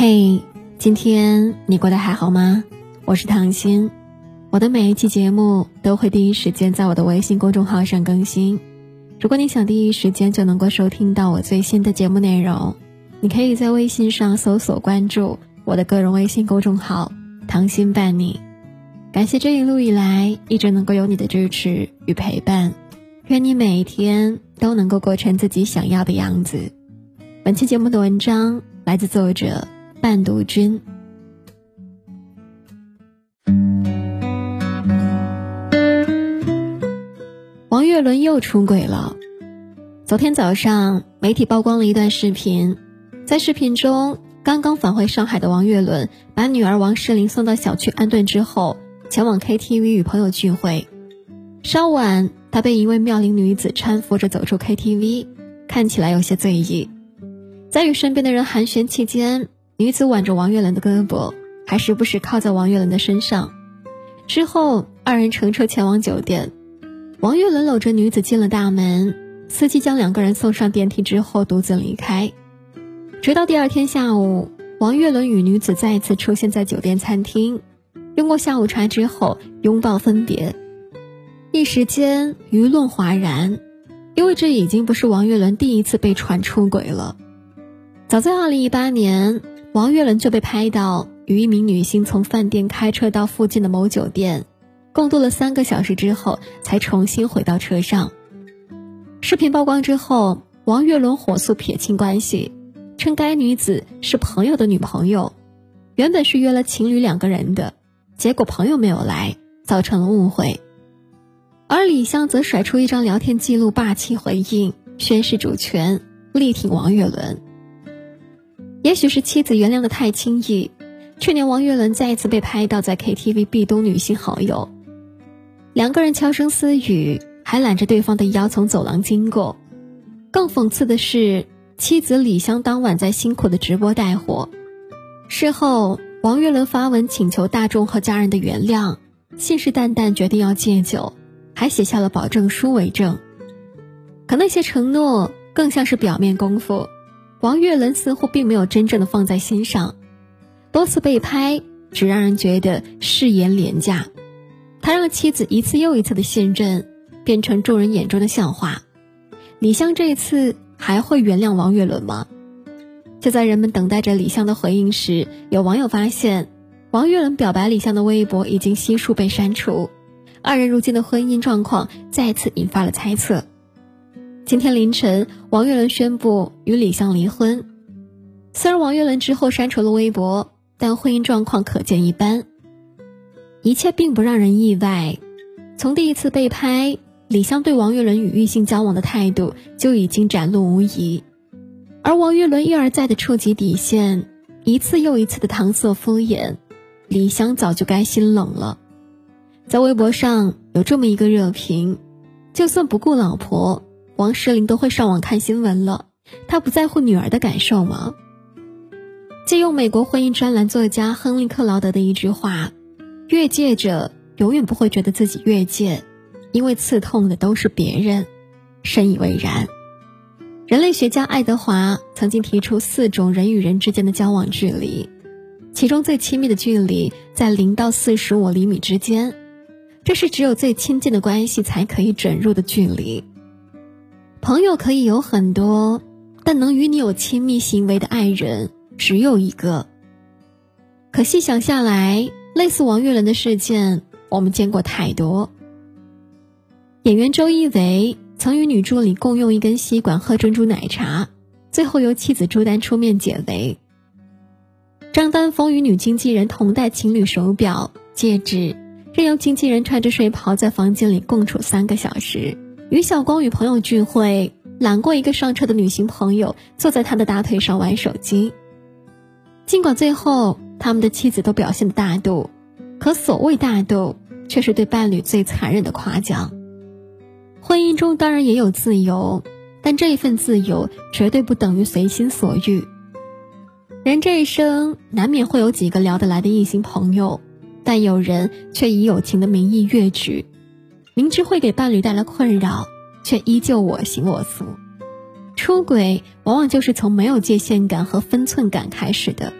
嘿，今天你过得还好吗？我是唐心，我的每一期节目都会第一时间在我的微信公众号上更新。如果你想第一时间就能够收听到我最新的节目内容，你可以在微信上搜索关注我的个人微信公众号“唐心伴你”。感谢这一路以来一直能够有你的支持与陪伴，愿你每一天都能够过成自己想要的样子。本期节目的文章来自作者。半读君，王岳伦又出轨了。昨天早上，媒体曝光了一段视频，在视频中，刚刚返回上海的王岳伦把女儿王诗龄送到小区安顿之后，前往 KTV 与朋友聚会。稍晚，他被一位妙龄女子搀扶着走出 KTV，看起来有些醉意。在与身边的人寒暄期间。女子挽着王岳伦的胳膊，还时不时靠在王岳伦的身上。之后，二人乘车前往酒店。王岳伦搂着女子进了大门，司机将两个人送上电梯之后，独自离开。直到第二天下午，王岳伦与女子再次出现在酒店餐厅，用过下午茶之后，拥抱分别。一时间，舆论哗然，因为这已经不是王岳伦第一次被传出轨了。早在二零一八年。王岳伦就被拍到与一名女性从饭店开车到附近的某酒店，共度了三个小时之后，才重新回到车上。视频曝光之后，王岳伦火速撇清关系，称该女子是朋友的女朋友，原本是约了情侣两个人的，结果朋友没有来，造成了误会。而李湘则甩出一张聊天记录，霸气回应，宣示主权，力挺王岳伦。也许是妻子原谅的太轻易，去年王岳伦再一次被拍到在 KTV 壁咚女性好友，两个人悄声私语，还揽着对方的腰从走廊经过。更讽刺的是，妻子李湘当晚在辛苦的直播带货，事后王岳伦发文请求大众和家人的原谅，信誓旦旦决定要戒酒，还写下了保证书为证。可那些承诺更像是表面功夫。王岳伦似乎并没有真正的放在心上，多次被拍只让人觉得誓言廉价。他让妻子一次又一次的信任变成众人眼中的笑话。李湘这一次还会原谅王岳伦吗？就在人们等待着李湘的回应时，有网友发现，王岳伦表白李湘的微博已经悉数被删除，二人如今的婚姻状况再次引发了猜测。今天凌晨，王岳伦宣布与李湘离婚。虽然王岳伦之后删除了微博，但婚姻状况可见一斑。一切并不让人意外，从第一次被拍，李湘对王岳伦与异性交往的态度就已经展露无遗，而王岳伦一而再的触及底线，一次又一次的搪塞敷衍，李湘早就该心冷了。在微博上有这么一个热评：就算不顾老婆。王诗龄都会上网看新闻了，她不在乎女儿的感受吗？借用美国婚姻专栏作家亨利·克劳德的一句话：“越界者永远不会觉得自己越界，因为刺痛的都是别人。”深以为然。人类学家爱德华曾经提出四种人与人之间的交往距离，其中最亲密的距离在零到四十五厘米之间，这是只有最亲近的关系才可以准入的距离。朋友可以有很多，但能与你有亲密行为的爱人只有一个。可细想下来，类似王岳伦的事件，我们见过太多。演员周一围曾与女助理共用一根吸管喝珍珠奶茶，最后由妻子朱丹出面解围。张丹峰与女经纪人同戴情侣手表、戒指，任由经纪人穿着睡袍在房间里共处三个小时。于晓光与朋友聚会，揽过一个上车的女性朋友，坐在他的大腿上玩手机。尽管最后他们的妻子都表现的大度，可所谓大度，却是对伴侣最残忍的夸奖。婚姻中当然也有自由，但这一份自由绝对不等于随心所欲。人这一生难免会有几个聊得来的异性朋友，但有人却以友情的名义越矩。明知会给伴侣带来困扰，却依旧我行我素。出轨往往就是从没有界限感和分寸感开始的。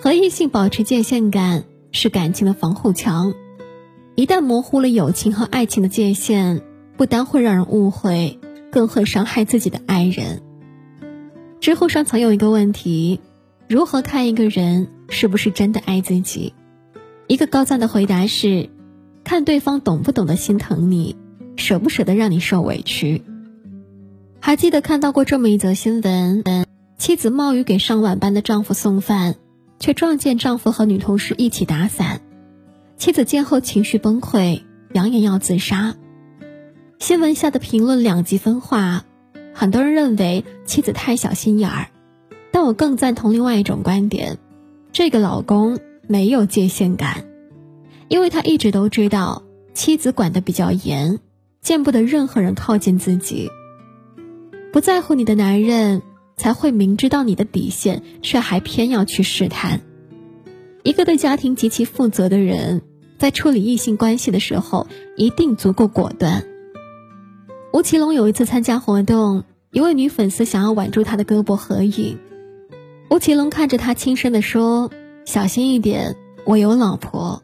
和异性保持界限感是感情的防护墙，一旦模糊了友情和爱情的界限，不单会让人误会，更会伤害自己的爱人。知乎上曾有一个问题：如何看一个人是不是真的爱自己？一个高赞的回答是：看对方懂不懂得心疼你，舍不舍得让你受委屈。还记得看到过这么一则新闻：妻子冒雨给上晚班的丈夫送饭。却撞见丈夫和女同事一起打伞，妻子见后情绪崩溃，扬言要自杀。新闻下的评论两极分化，很多人认为妻子太小心眼儿，但我更赞同另外一种观点：这个老公没有界限感，因为他一直都知道妻子管得比较严，见不得任何人靠近自己。不在乎你的男人。才会明知道你的底线，却还偏要去试探。一个对家庭极其负责的人，在处理异性关系的时候，一定足够果断。吴奇隆有一次参加活动，一位女粉丝想要挽住他的胳膊合影，吴奇隆看着他轻声的说：“小心一点，我有老婆。”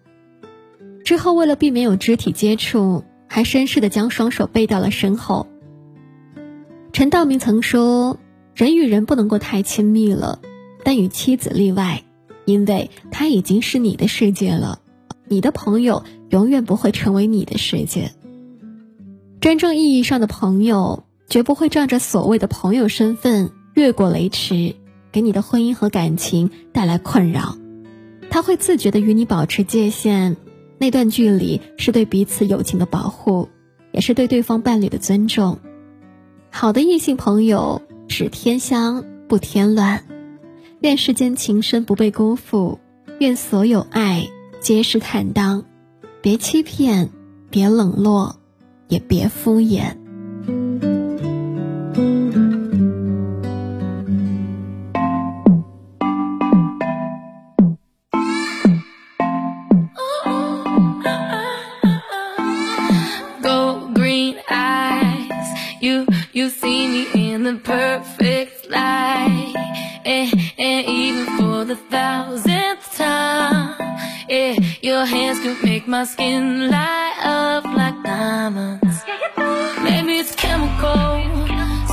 之后为了避免有肢体接触，还绅士的将双手背到了身后。陈道明曾说。人与人不能够太亲密了，但与妻子例外，因为她已经是你的世界了。你的朋友永远不会成为你的世界。真正意义上的朋友，绝不会仗着所谓的朋友身份越过雷池，给你的婚姻和感情带来困扰。他会自觉的与你保持界限，那段距离是对彼此友情的保护，也是对对方伴侣的尊重。好的异性朋友。只添香不添乱，愿世间情深不被辜负，愿所有爱皆是坦荡，别欺骗，别冷落，也别敷衍。Hands could make my skin light up like diamonds. Maybe it's chemical.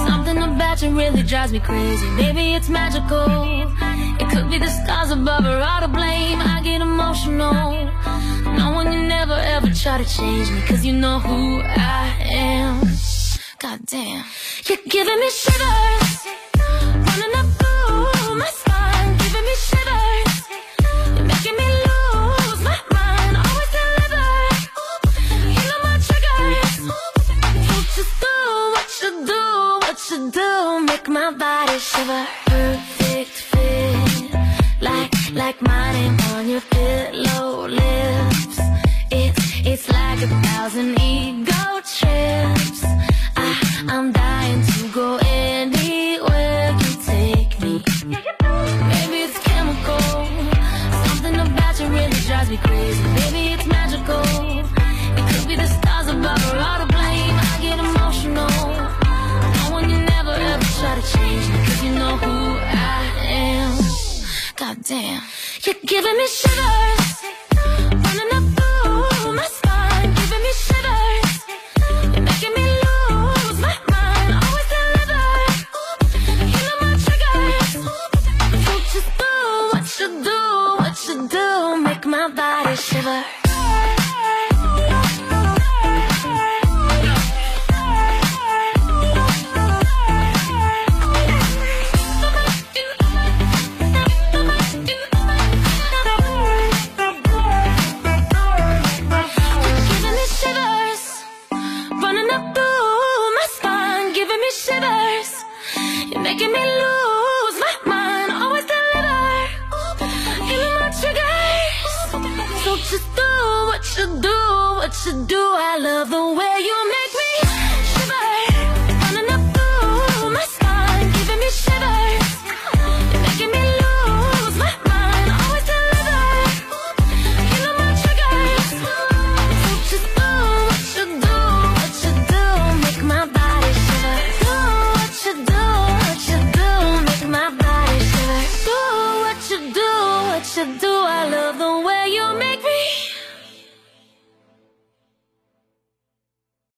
Something about you really drives me crazy. Maybe it's magical. It could be the stars above or all to blame. I get emotional. Knowing you never ever try to change me. Cause you know who I am. God damn. You're giving me shivers. Running up through my spine. Giving me shivers. You're making me lose my mind. Always deliver. You know my triggers. You just do what you do, what you do. Make my body shiver Perfect fit Like, like my name on your pillow lips It's, it's like a thousand ego trips I, I'm damn You're giving me shivers to do. I love the way you make